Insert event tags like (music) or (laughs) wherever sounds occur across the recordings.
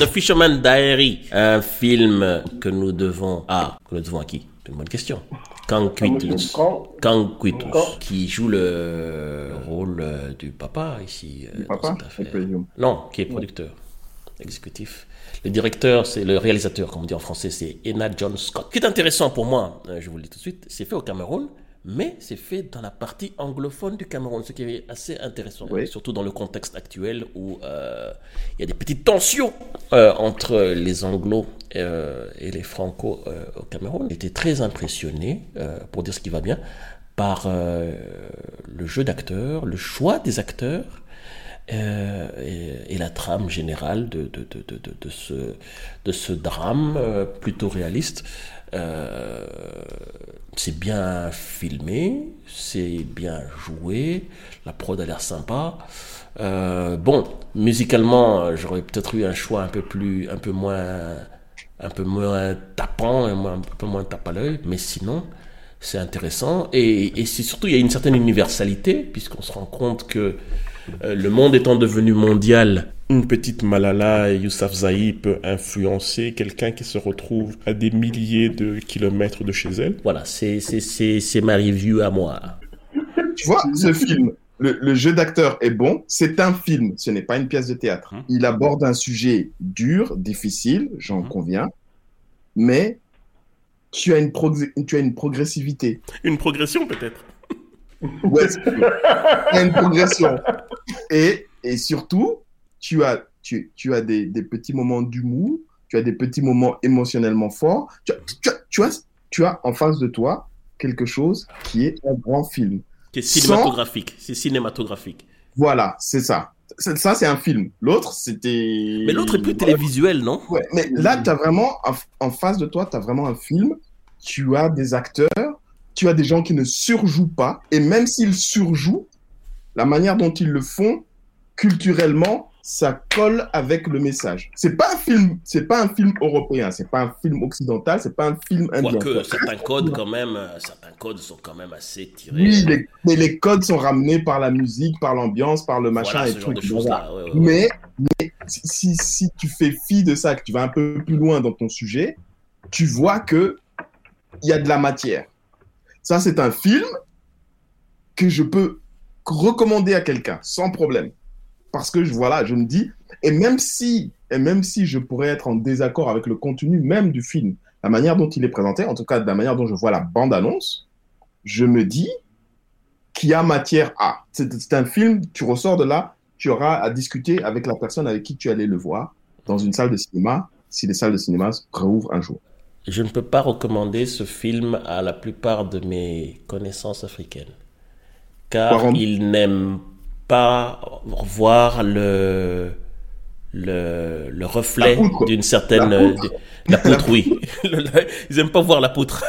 The Fisherman Diary, un film que nous devons à que nous devons à qui? C'est une bonne question. Kang Quitus, Kang Quitus, qui joue le rôle euh, du papa ici. euh, Du dans papa, cette affaire. Non, qui est producteur exécutif. Le directeur, c'est le réalisateur, comme on dit en français, c'est Ena John Scott. Ce qui est intéressant pour moi, euh, je vous le dis tout de suite, c'est fait au Cameroun, mais c'est fait dans la partie anglophone du Cameroun, ce qui est assez intéressant, Oui. surtout dans le contexte actuel où euh, il y a des petites tensions euh, entre les anglos euh, et les franco euh, au Cameroun. J'étais très impressionné, euh, pour dire ce qui va bien, par euh, le jeu d'acteurs, le choix des acteurs. Euh, et, la trame générale de, de, de, de, ce, ce drame euh, plutôt réaliste. Euh, c'est bien filmé, c'est bien joué, la prod a l'air sympa. Bon, musicalement, j'aurais peut-être eu un choix un peu plus, un peu moins, un peu moins tapant, un, peu moins tape à l'œil, mais sinon, c'est intéressant et, et surtout il y a une certaine universalité puisqu'on se rend compte que euh, le monde étant devenu mondial, Une petite Malala Yousafzai peut influencer quelqu'un qui se retrouve à des milliers de kilomètres de chez elle. voilà, c'est c'est c'est c'est ma review à moi. Tu vois, ce film, le, le jeu d'acteur est bon. C'est un film, ce n'est pas une pièce de théâtre. Mhm. Il aborde un sujet dur, difficile, j'en Mhm. conviens, mais tu as une, progr- tu as une progressivité. Une progression peut-être. Ouais, c'est- une progression. Et, et surtout, tu as, tu, tu as des, des petits moments d'humour, tu as des petits moments émotionnellement forts. Tu as, tu, as, tu, as, tu as en face de toi quelque chose qui est un grand film. C'est Sans- cinématographique, c'est cinématographique. Voilà, c'est ça. Ça, c'est un film. L'autre, c'était. Mais l'autre est plus télévisuel, non? Ouais, mais là, tu as vraiment, en, en face de toi, tu as vraiment un film. Tu as des acteurs, tu as des gens qui ne surjouent pas. Et même s'ils surjouent, la manière dont ils le font, culturellement, ça colle avec le message. C'est pas un film, c'est pas un film européen, c'est pas un film occidental, c'est pas un film indien. Quoique certains codes quand même, euh, certains codes sont quand même assez tirés. Oui, les, mais les codes sont ramenés par la musique, par l'ambiance, par le machin voilà, et tout. ouais, ouais. Mais, mais si, si, si tu fais fi de ça, que tu vas un peu plus loin dans ton sujet, tu vois que il y a de la matière. Ça, c'est un film que je peux recommander à quelqu'un sans problème. Parce que je- voilà, je me dis, et même si, et même si je pourrais être en désaccord avec le contenu même du film, la manière dont il est présenté, en tout cas de la manière dont je vois la bande-annonce, je me dis qu'il y a matière à. C'est un film, tu ressors de là, tu auras à discuter avec la personne avec qui tu allais le voir dans une salle de cinéma, si les salles de cinéma rouvrent un jour. Je ne peux pas recommander ce film à la plupart de mes connaissances africaines. Car ils n'aiment pas voir le, le, le reflet d'une certaine... La poutre. de- la poutre, oui. (laughs) ils n'aiment pas voir la poutre.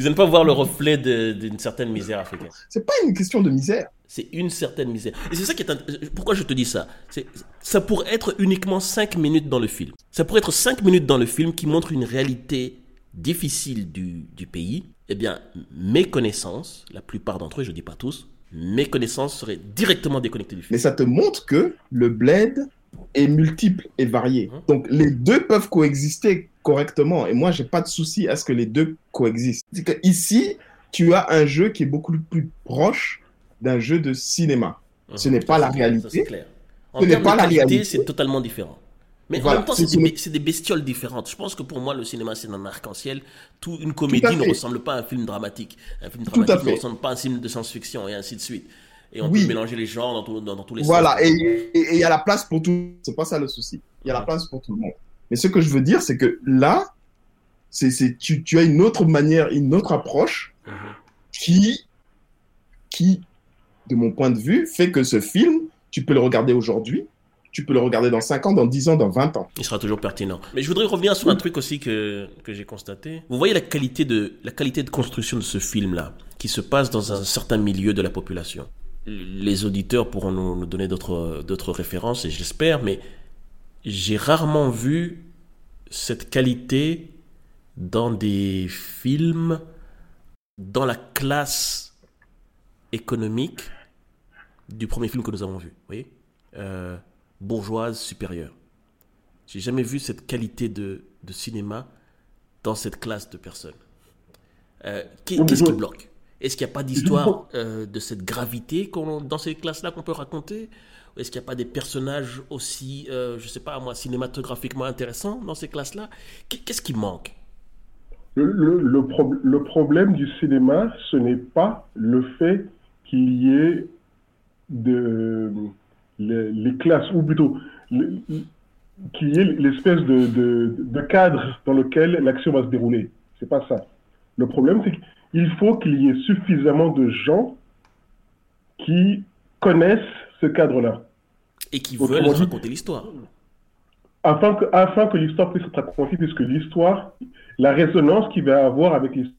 Ils n'aiment pas voir le reflet d'une certaine misère africaine. C'est pas une question de misère. C'est une certaine misère. Et c'est ça qui est... Pourquoi je te dis ça? C'est Ça pourrait être uniquement 5 minutes dans le film. Ça pourrait être 5 minutes dans le film qui montre une réalité difficile du, du pays. Eh bien, mes connaissances, la plupart d'entre eux, je dis pas tous, mes connaissances seraient directement déconnectées du film. Mais ça te montre que le bled est multiple et varié. Mhm. Donc les deux peuvent coexister correctement. Et moi, j'ai pas de souci à ce que les deux coexistent. Que ici, tu as un jeu qui est beaucoup plus proche d'un jeu de cinéma. Ce n'est pas la réalité. clair. En Ce n'est termes pas de la qualité, réalité. c'est totalement différent. Mais en même temps, c'est- des, bestioles différentes. Je pense que pour moi, le cinéma, c'est un arc-en-ciel. Tout, une comédie ne ressemble pas à un film dramatique. Un film Tout à dramatique ne ressemble pas à un film de science-fiction et ainsi de suite. Et on Oui. peut mélanger les genres dans, tout- dans- dans tous les Voilà, sens. et il y a la place pour tout. C'est pas ça le souci. Il y a la place pour tout le monde. Mais ce que je veux dire, c'est que là, c'est, tu, tu as une autre manière, une autre approche Mhm. qui, qui, de mon point de vue, fait que ce film, tu peux le regarder aujourd'hui, tu peux le regarder dans 5 ans, dans 10 ans, dans 20 ans. Il sera toujours pertinent. Mais je voudrais revenir sur un truc aussi que, que j'ai constaté. Vous voyez la qualité, de, la qualité de construction de ce film-là, qui se passe dans un certain milieu de la population. Les auditeurs pourront nous, nous donner d'autres d'autres références, et j'espère, mais j'ai rarement vu cette qualité dans des films dans la classe économique du premier film que nous avons vu. Vous voyez Euh, Bourgeoise supérieure. J'ai jamais vu cette qualité de, de cinéma dans cette classe de personnes. Euh, Qu'est-ce qui bloque? Est-ce qu'il n'y a pas d'histoire euh, de cette gravité dans ces classes-là qu'on peut raconter? Est-ce qu'il n'y a pas des personnages aussi, euh, je ne sais pas moi, cinématographiquement intéressants dans ces classes-là? Qu'est-ce qui manque? Le, le, le, problème du cinéma, ce n'est pas le fait qu'il y ait de, les, classes, ou plutôt qu'il y ait l'espèce de, de, de, cadre dans lequel l'action va se dérouler. C'est pas ça. Le problème, c'est qu'il faut qu'il y ait suffisamment de gens qui connaissent ce cadre-là. Et qui veulent raconter l'histoire. Afin que, afin que l'histoire puisse être racontée, puisque l'histoire, la résonance qu'il va avoir avec l'histoire,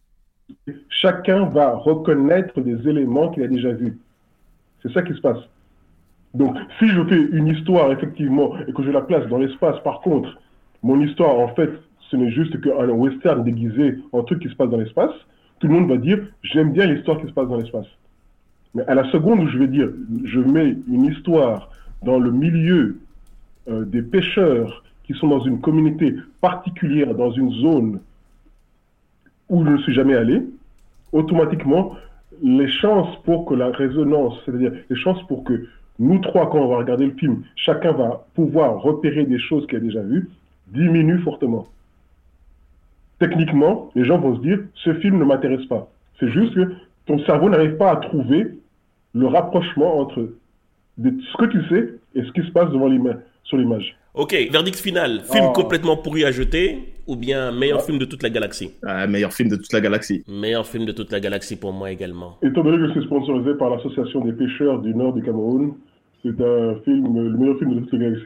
chacun va reconnaître des éléments qu'il a déjà vus. C'est ça qui se passe. Donc, si je fais une histoire, effectivement, et que je la place dans l'espace, par contre, mon histoire, en fait, ce n'est juste qu'un western déguisé en truc qui se passe dans l'espace, tout le monde va dire j'aime bien l'histoire qui se passe dans l'espace. Mais à la seconde où je vais dire je mets une histoire dans le milieu euh, des pêcheurs qui sont dans une communauté particulière, dans une zone où je ne suis jamais allé, automatiquement, les chances pour que la résonance, c'est-à-dire les chances pour que nous trois, quand on va regarder le film, chacun va pouvoir repérer des choses qu'il a déjà vues, diminuent fortement techniquement, les gens vont se dire, ce film ne m'intéresse pas. C'est juste que ton cerveau n'arrive pas à trouver le rapprochement entre ce que tu sais et ce qui se passe devant sur l'image. Ok, verdict final. Film ah. complètement pourri à jeter ou bien meilleur ah. film de toute la galaxie? Ah, Meilleur film de toute la galaxie. Meilleur film de toute la galaxie pour moi également. Étant donné que c'est sponsorisé par l'Association des pêcheurs du nord du Cameroun, c'est un film, le meilleur film de toute la galaxie.